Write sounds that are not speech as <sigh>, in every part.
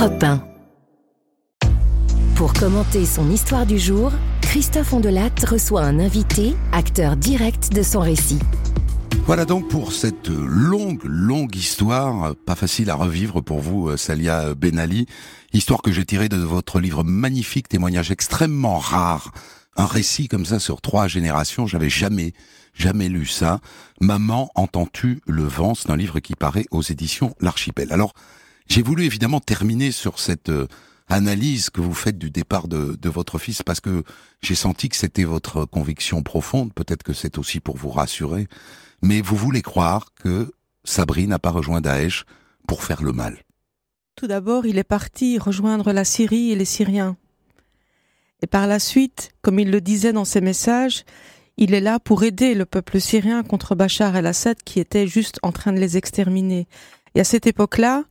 Europe 1. Pour commenter son histoire du jour, Christophe Ondelat reçoit un invité, acteur direct de son récit. Voilà donc pour cette longue, longue histoire, pas facile à revivre pour vous, Salia Benali, histoire que j'ai tirée de votre livre magnifique, témoignage extrêmement rare, un récit comme ça sur trois générations, j'avais jamais, jamais lu ça. Maman, entends-tu le vent? C'est un livre qui paraît aux éditions L'Archipel. Alors, j'ai voulu évidemment terminer sur cette euh, analyse que vous faites du départ de, votre fils parce que j'ai senti que c'était votre conviction profonde, peut-être que c'est aussi pour vous rassurer, mais vous voulez croire que Sabri n'a pas rejoint Daesh pour faire le mal. Tout d'abord, il est parti rejoindre la Syrie et les Syriens. Et par la suite, comme il le disait dans ses messages, il est là pour aider le peuple syrien contre Bachar el-Assad qui était juste en train de les exterminer. Et à cette époque-là,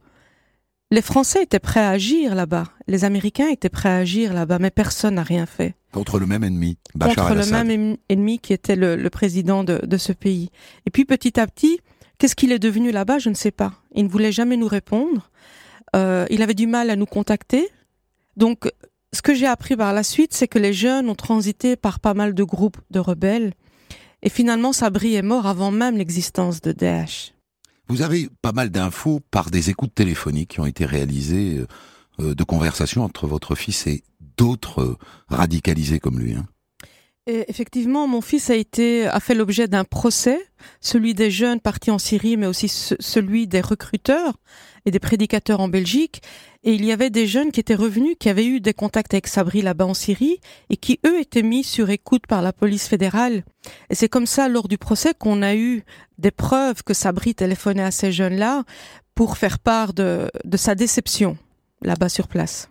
les Français étaient prêts à agir là-bas, les Américains étaient prêts à agir là-bas, mais personne n'a rien fait. Contre le même ennemi, Bachar Contre le même ennemi qui était le, président de, de, ce pays. Et puis petit à petit, qu'est-ce qu'il est devenu là-bas Je ne sais pas. Il ne voulait jamais nous répondre. Euh, il avait du mal à nous contacter. Donc ce que j'ai appris par la suite, c'est que les jeunes ont transité par pas mal de groupes de rebelles. Et finalement, Sabri est mort avant même l'existence de Daesh. Vous avez pas mal d'infos par des écoutes téléphoniques qui ont été réalisées euh, de conversations entre votre fils et d'autres euh, radicalisés comme lui. Hein. Effectivement, mon fils a été a fait l'objet d'un procès, celui des jeunes partis en Syrie, mais aussi celui des recruteurs et des prédicateurs en Belgique. Et il y avait des jeunes qui étaient revenus, qui avaient eu des contacts avec Sabri là-bas en Syrie, et qui eux étaient mis sur écoute par la police fédérale. Et c'est comme ça, lors du procès, qu'on a eu des preuves que Sabri téléphonait à ces jeunes-là pour faire part de, de sa déception là-bas sur place.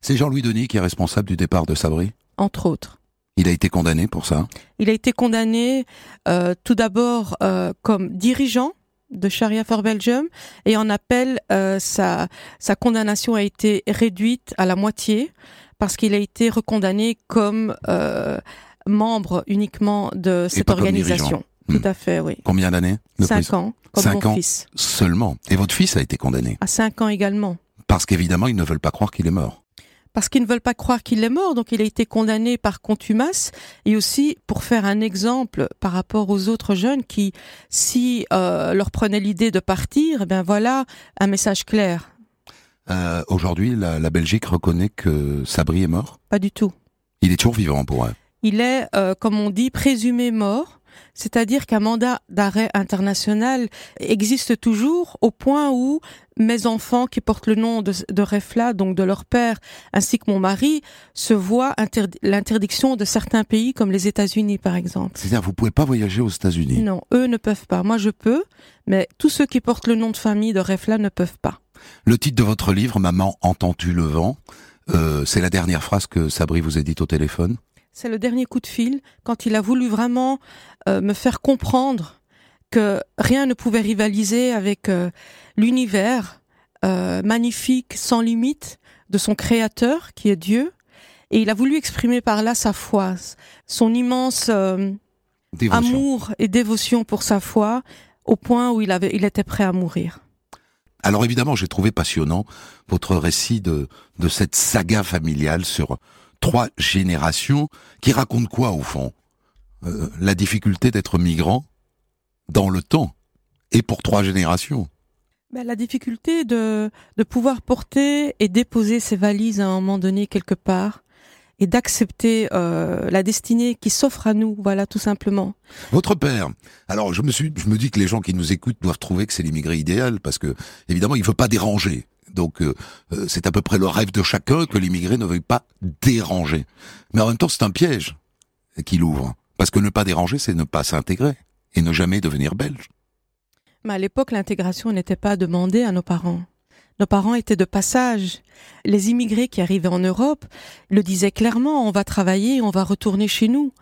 C'est Jean-Louis Denis qui est responsable du départ de Sabri? Entre autres. Il a été condamné pour ça? Il a été condamné euh, tout d'abord euh, comme dirigeant de Sharia for Belgium et en appel, euh, sa, sa condamnation a été réduite à la moitié parce qu'il a été recondamné comme euh, membre uniquement de cette organisation. Tout hmm. à fait, oui. Combien d'années Cinq ans, comme cinq mon ans fils. Seulement. Et votre fils a été condamné À cinq ans également. Parce qu'évidemment, ils ne veulent pas croire qu'il est mort parce qu'ils ne veulent pas croire qu'il est mort, donc il a été condamné par contumace, et aussi pour faire un exemple par rapport aux autres jeunes qui, si euh, leur prenaient l'idée de partir, eh bien voilà un message clair. Euh, Aujourd'hui, la, la, Belgique reconnaît que Sabri est mort Pas du tout. Il est toujours vivant pour elle. Il est, euh, comme on dit, présumé mort c'est-à-dire qu'un mandat d'arrêt international existe toujours au point où mes enfants qui portent le nom de, Refla, donc de leur père, ainsi que mon mari, se voient l'interdiction de certains pays comme les États-Unis, par exemple. C'est-à-dire, vous pouvez pas voyager aux États-Unis? Non, eux ne peuvent pas. Moi, je peux, mais tous ceux qui portent le nom de famille de Refla ne peuvent pas. Le titre de votre livre, Maman, entends-tu le vent? Euh, C'est la dernière phrase que Sabri vous a dite au téléphone c'est le dernier coup de fil quand il a voulu vraiment euh, me faire comprendre que rien ne pouvait rivaliser avec euh, l'univers euh, magnifique, sans limite de son créateur qui est Dieu. Et il a voulu exprimer par là sa foi, son immense amour et dévotion pour sa foi, au point où il, avait, il était prêt à mourir. Alors évidemment, j'ai trouvé passionnant votre récit de, de cette saga familiale sur trois générations qui racontent quoi au fond? Euh, La difficulté d'être migrant dans le temps et pour trois générations. Ben, la difficulté de, de pouvoir porter et déposer ses valises à un moment donné quelque part et d'accepter euh, la destinée qui s'offre à nous, voilà tout simplement. Votre père. Alors je me suis, je me dis que les gens qui nous écoutent doivent trouver que c'est l'immigré idéal parce que évidemment il veut pas déranger. Donc euh, euh, c'est à peu près le rêve de chacun que l'immigré ne veuille pas déranger. Mais en même temps, c'est un piège qu'il ouvre. Parce que ne pas déranger, c'est ne pas s'intégrer et ne jamais devenir belge. Mais à l'époque, l'intégration n'était pas demandée à nos parents. Nos parents étaient de passage. Les immigrés qui arrivaient en Europe le disaient clairement, on va travailler, on va retourner chez nous.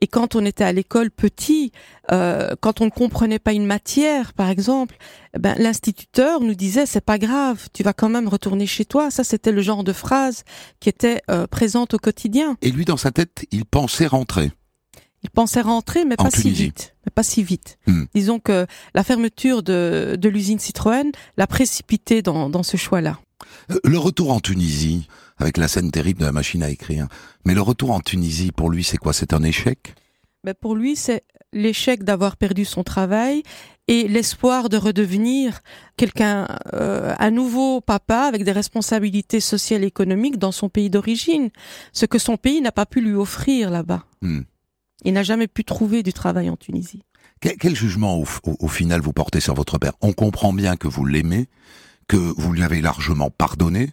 Et quand on était à l'école petit, euh, quand on ne comprenait pas une matière, par exemple, eh ben, l'instituteur nous disait c'est pas grave, tu vas quand même retourner chez toi. Ça, c'était le genre de phrase qui était euh, présente au quotidien. Et lui, dans sa tête, il pensait rentrer. Il pensait rentrer, mais pas si vite. Mais pas si vite. Hmm. Disons que la fermeture de, de l'usine Citroën l'a précipité dans, dans ce choix-là. Euh, Le retour en Tunisie, avec la scène terrible de la machine à écrire, mais le retour en Tunisie, pour lui, c'est quoi? C'est un échec? Ben, pour lui, c'est l'échec d'avoir perdu son travail et l'espoir de redevenir quelqu'un, euh, un nouveau papa avec des responsabilités sociales et économiques dans son pays d'origine, ce que son pays n'a pas pu lui offrir là-bas. Hmm. Il n'a jamais pu trouver du travail en Tunisie. Quel, quel jugement, au, au- au final, vous portez sur votre père? On comprend bien que vous l'aimez, que vous lui avez largement pardonné,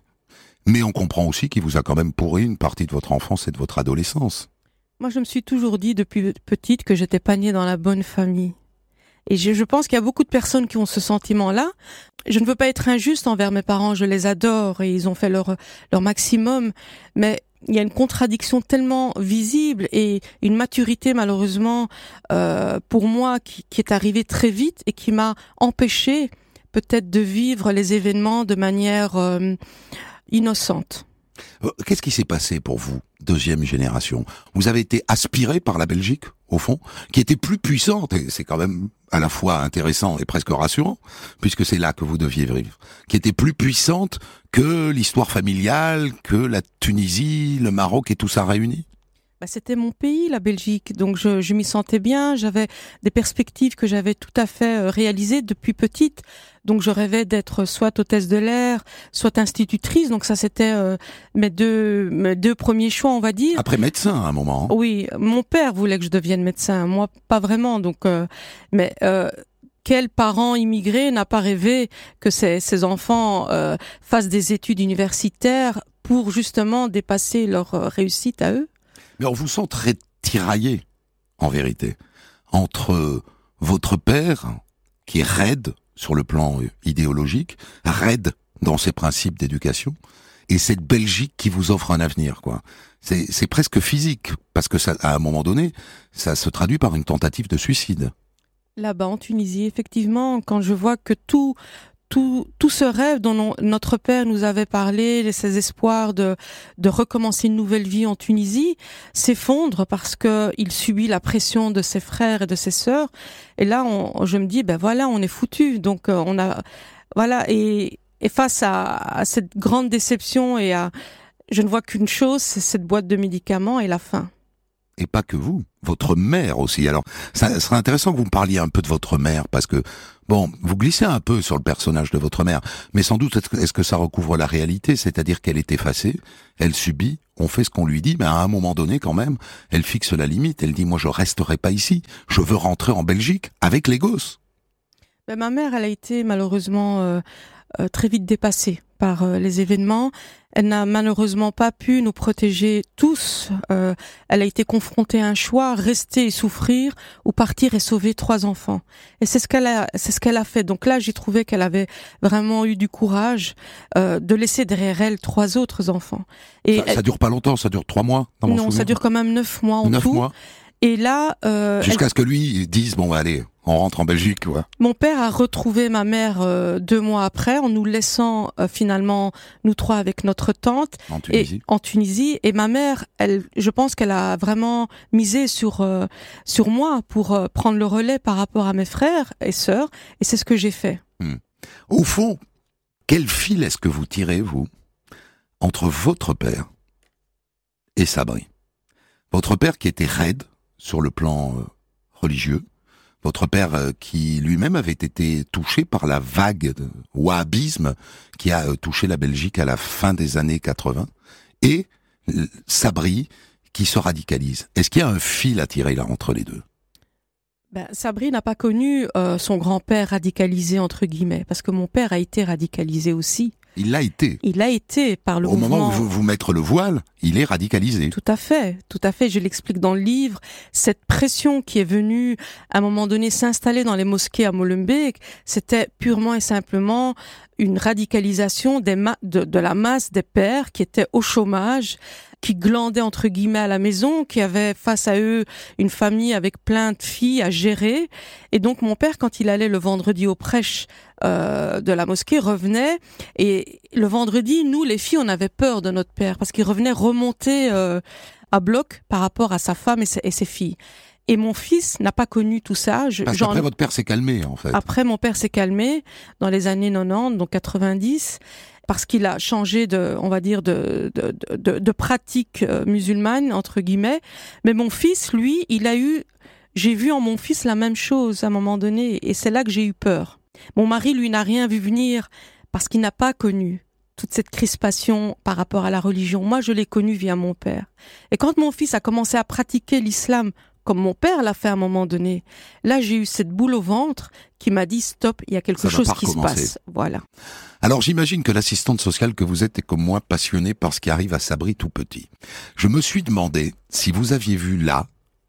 mais on comprend aussi qu'il vous a quand même pourri une partie de votre enfance et de votre adolescence. Moi, je me suis toujours dit depuis petite que j'étais pas née dans la bonne famille. Et je, je pense qu'il y a beaucoup de personnes qui ont ce sentiment-là. Je ne veux pas être injuste envers mes parents, je les adore et ils ont fait leur, leur maximum. Mais il y a une contradiction tellement visible et une maturité malheureusement euh, pour moi qui, qui est arrivée très vite et qui m'a empêché peut-être de vivre les événements de manière euh, Euh, Qu'est-ce qui s'est passé pour vous, deuxième génération? Vous avez été aspiré par la Belgique, au fond, qui était plus puissante, et c'est quand même à la fois intéressant et presque rassurant, puisque c'est là que vous deviez vivre, qui était plus puissante que l'histoire familiale, que la Tunisie, le Maroc et tout ça réuni? Bah, c'était mon pays, la Belgique, donc je, je m'y sentais bien. J'avais des perspectives que j'avais tout à fait euh, réalisées depuis petite. Donc je rêvais d'être soit hôtesse de l'air, soit institutrice. Donc ça c'était euh, mes deux mes deux premiers choix, on va dire. Après médecin, à un moment. hein. Oui, mon père voulait que je devienne médecin, moi pas vraiment. Donc, euh, mais euh, quel parent immigré n'a pas rêvé que ses, ses enfants euh, fassent des études universitaires pour justement dépasser leur euh, réussite à eux? Mais on vous sent très tiraillé, en vérité, entre votre père, qui est raide sur le plan euh, idéologique, raide dans ses principes d'éducation, et cette Belgique qui vous offre un avenir, quoi. C'est, c'est presque physique, parce que ça, à un moment donné, ça se traduit par une tentative de suicide. Là-bas, en Tunisie, effectivement, quand je vois que tout, tout, tout ce rêve dont notre père nous avait parlé, ses espoirs de, de recommencer une nouvelle vie en Tunisie, s'effondre parce que il subit la pression de ses frères et de ses sœurs. Et là, on, je me dis, ben voilà, on est foutu. Donc, euh, on a, voilà, et, et face à, à cette grande déception et à, je ne vois qu'une chose, c'est cette boîte de médicaments et la faim. Et pas que vous, votre mère aussi. Alors, ça serait intéressant que vous me parliez un peu de votre mère, parce que, bon, vous glissez un peu sur le personnage de votre mère, mais sans doute, est-ce que, ça recouvre la réalité C'est-à-dire qu'elle est effacée, elle subit, on fait ce qu'on lui dit, mais à un moment donné, quand même, elle fixe la limite, elle dit, moi, je resterai pas ici, je veux rentrer en Belgique, avec les gosses. Ben, ma mère, elle a été malheureusement euh, euh, très vite dépassée par euh, les événements. Elle n'a malheureusement pas pu nous protéger tous. Euh, elle a été confrontée à un choix, rester et souffrir ou partir et sauver trois enfants. Et c'est ce qu'elle a, c'est ce qu'elle a fait. Donc là, j'ai trouvé qu'elle avait vraiment eu du courage euh, de laisser derrière elle trois autres enfants. Et Ça, ça dure pas longtemps, ça dure trois mois, dans mon non, ça dure quand même neuf mois en Neuf tout. mois, Et là, euh, elle- jusqu'à ce que lui dise, bon, bah, allez, on rentre en Belgique, quoi. Mon père a retrouvé ma mère euh, deux mois après, en nous laissant euh, finalement nous trois avec notre tante en et Tunisie. en Tunisie. Et ma mère, elle, je pense qu'elle a vraiment misé sur euh, sur moi pour euh, prendre le relais par rapport à mes frères et sœurs. Et c'est ce que j'ai fait. Au fond, quel fil est-ce que vous tirez, vous, entre votre père et Sabri? Votre père qui était raide sur le plan euh, religieux, votre père euh, qui lui-même avait été touché par la vague de wahhabisme qui a euh, touché la Belgique à la fin des années 80, et Sabri qui se radicalise. Est-ce qu'il y a un fil à tirer là entre les deux? Ben, Sabri n'a pas connu euh, son grand-père radicalisé entre guillemets, parce que mon père a été radicalisé aussi. Il l'a été. Il a été par le Au moment où vous, vous mettre le voile, il est radicalisé. Tout à fait, tout à fait. Je l'explique dans le livre. Cette pression qui est venue à un moment donné s'installer dans les mosquées à Molenbeek, c'était purement et simplement une radicalisation des ma- de, de la masse des pères qui étaient au chômage, qui glandaient entre guillemets à la maison, qui avaient face à eux une famille avec plein de filles à gérer. Et donc mon père, quand il allait le vendredi au prêche euh, de la mosquée, revenait et le vendredi, nous les filles, on avait peur de notre père parce qu'il revenait remonter euh, à bloc par rapport à sa femme et ses, et ses filles. Et mon fils n'a pas connu tout ça. Je- Parce j'en- qu'après, votre père s'est calmé, en fait. après, mon père s'est calmé dans les années 90, donc 90. parce qu'il a changé de, on va dire, de, de, de, de pratique euh, musulmane, entre guillemets. Mais mon fils, lui, il a eu, j'ai vu en mon fils la même chose à un moment donné, et c'est là que j'ai eu peur. Mon mari, lui, n'a rien vu venir parce qu'il n'a pas connu toute cette crispation par rapport à la religion. Moi, je l'ai connu via mon père. Et quand mon fils a commencé à pratiquer l'islam comme mon père l'a fait à un moment donné. Là, j'ai eu cette boule au ventre qui m'a dit stop, il y a quelque chose qui se passe. Voilà. Alors j'imagine que l'assistante sociale que vous êtes est comme moi passionnée par ce qui arrive à Sabri tout petit. Je me suis demandé si vous aviez vu là,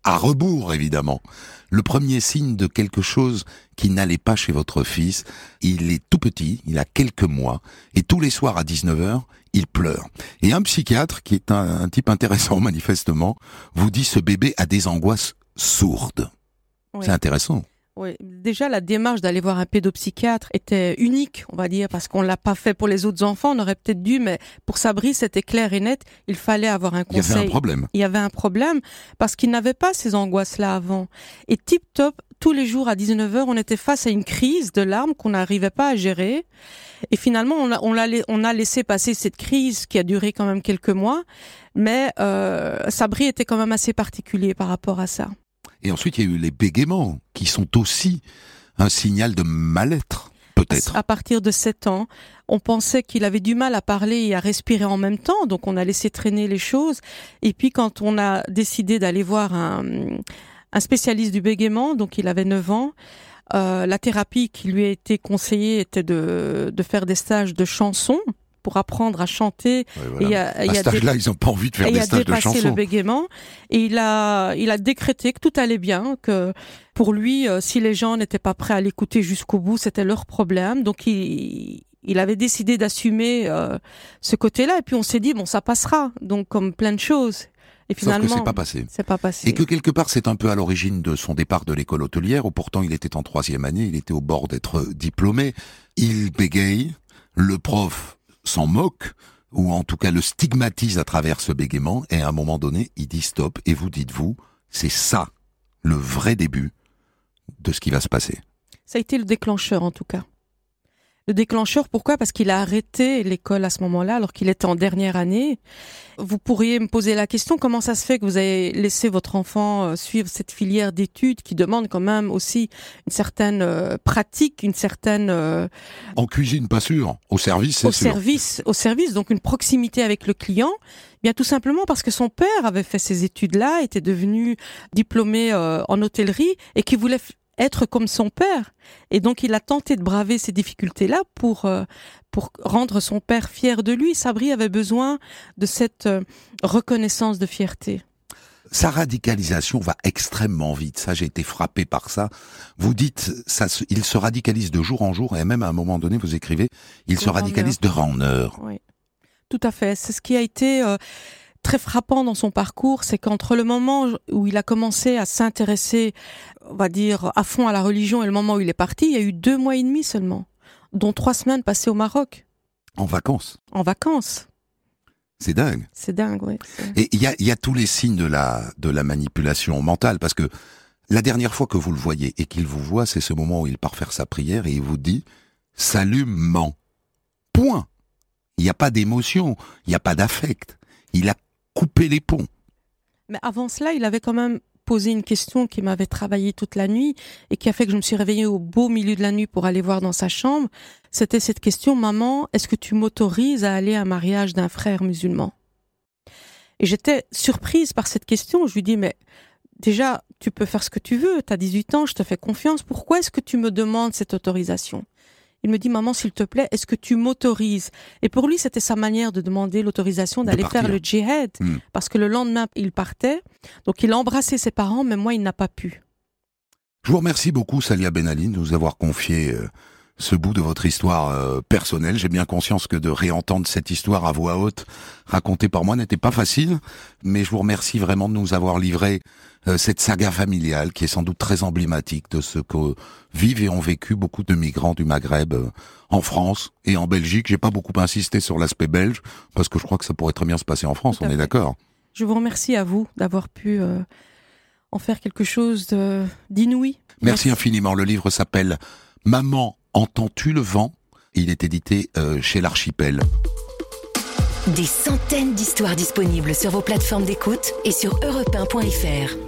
à rebours évidemment, le premier signe de quelque chose qui n'allait pas chez votre fils. Il est tout petit, il a quelques mois, et tous les soirs à 19h, il pleure. Et un psychiatre, qui est un, type intéressant <laughs> manifestement, vous dit ce bébé a des angoisses sourdes. C'est intéressant. Oui, déjà la démarche d'aller voir un pédopsychiatre était unique, on va dire, parce qu'on l'a pas fait pour les autres enfants. On aurait peut-être dû, mais pour Sabri, c'était clair et net. Il fallait avoir un conseil. Il y avait un problème. Il y avait un problème parce qu'il n'avait pas ces angoisses-là avant. Et tip top, tous les jours à 19h, on était face à une crise de larmes qu'on n'arrivait pas à gérer. Et finalement, on a, on, a, on a laissé passer cette crise qui a duré quand même quelques mois. Mais euh, Sabri était quand même assez particulier par rapport à ça. Et ensuite, il y a eu les bégaiements, qui sont aussi un signal de mal-être, peut-être. À partir de 7 ans, on pensait qu'il avait du mal à parler et à respirer en même temps, donc on a laissé traîner les choses. Et puis quand on a décidé d'aller voir un, spécialiste du bégaiement, donc il avait 9 ans, euh, la thérapie qui lui a été conseillée était de, de faire des stages de chansons pour apprendre à chanter. et à, à cet âge-là, ils n'ont pas envie de faire des stages de chansons. le bégaiement. Et il a, il a décrété que tout allait bien, que pour lui, euh, si les gens n'étaient pas prêts à l'écouter jusqu'au bout, c'était leur problème. Donc il, il avait décidé d'assumer euh, ce côté-là. Et puis on s'est dit, bon, ça passera. Donc comme plein de choses. Et finalement, c'est pas passé. C'est pas passé. Et que quelque part, c'est un peu à l'origine de son départ de l'école hôtelière, où pourtant il était en troisième année, il était au bord d'être diplômé. Il bégaye, le prof s'en moque, ou en tout cas le stigmatise à travers ce bégaiement, et à un moment donné, il dit stop, et vous dites-vous, c'est ça le vrai début de ce qui va se passer. Ça a été le déclencheur en tout cas. Le déclencheur, pourquoi? Parce qu'il a arrêté l'école à ce moment-là, alors qu'il était en dernière année. Vous pourriez me poser la question, comment ça se fait que vous avez laissé votre enfant euh, suivre cette filière d'études qui demande quand même aussi une certaine euh, pratique, une certaine... Euh, en cuisine, pas sûr. Au service, c'est Au service, au service, donc une proximité avec le client. Bien tout simplement parce que son père avait fait ces études-là, était devenu diplômé en hôtellerie et qui voulait être comme son père. Et donc il a tenté de braver ces difficultés-là pour euh, pour rendre son père fier de lui. Sabri avait besoin de cette euh, reconnaissance de fierté. Sa radicalisation va extrêmement vite. Ça, j'ai été frappé par ça. Vous dites, ça, il se radicalise de jour en jour, et même à un moment donné, vous écrivez, il se radicalise de en heure. Oui, tout à fait. C'est ce qui a été euh, très frappant dans son parcours, c'est qu'entre le moment où il a commencé à s'intéresser, on va dire, à fond à la religion et le moment où il est parti, il y a eu deux mois et demi seulement, dont trois semaines passées au Maroc. En vacances En vacances. C'est dingue. C'est dingue, oui. Et il y a, y a tous les signes de la, de la manipulation mentale, parce que la dernière fois que vous le voyez et qu'il vous voit, c'est ce moment où il part faire sa prière et il vous dit « Salut, ment ». Point. Il n'y a pas d'émotion, il n'y a pas d'affect. Il a Mais avant cela, il avait quand même posé une question qui m'avait travaillé toute la nuit et qui a fait que je me suis réveillée au beau milieu de la nuit pour aller voir dans sa chambre. C'était cette question, maman, est-ce que tu m'autorises à aller à un mariage d'un frère musulman? Et j'étais surprise par cette question. Je lui dis, mais déjà, tu peux faire ce que tu veux, tu as 18 ans, je te fais confiance, pourquoi est-ce que tu me demandes cette autorisation? Il me dit, maman, s'il te plaît, est-ce que tu m'autorises? Et pour lui, c'était sa manière de demander l'autorisation d'aller faire le djihad. Hmm. Parce que le lendemain, il partait. Donc, il a embrassé ses parents, mais moi, il n'a pas pu. Je vous remercie beaucoup, Salia Benali, de nous avoir confié euh, ce bout de votre histoire euh, personnelle. J'ai bien conscience que de réentendre cette histoire à voix haute, racontée par moi, n'était pas facile, mais je vous remercie vraiment de nous avoir livré euh, cette saga familiale qui est sans doute très emblématique de ce que vivent et ont vécu beaucoup de migrants du Maghreb euh, en France et en Belgique. J'ai pas beaucoup insisté sur l'aspect belge parce que je crois que ça pourrait très bien se passer en France, on est d'accord. Je vous remercie à vous d'avoir pu en faire quelque chose d'inouï. Merci infiniment. Le livre s'appelle Maman Entends-tu le vent? Il est édité euh, chez l'Archipel. Des centaines d'histoires disponibles sur vos plateformes d'écoute et sur europe1.fr.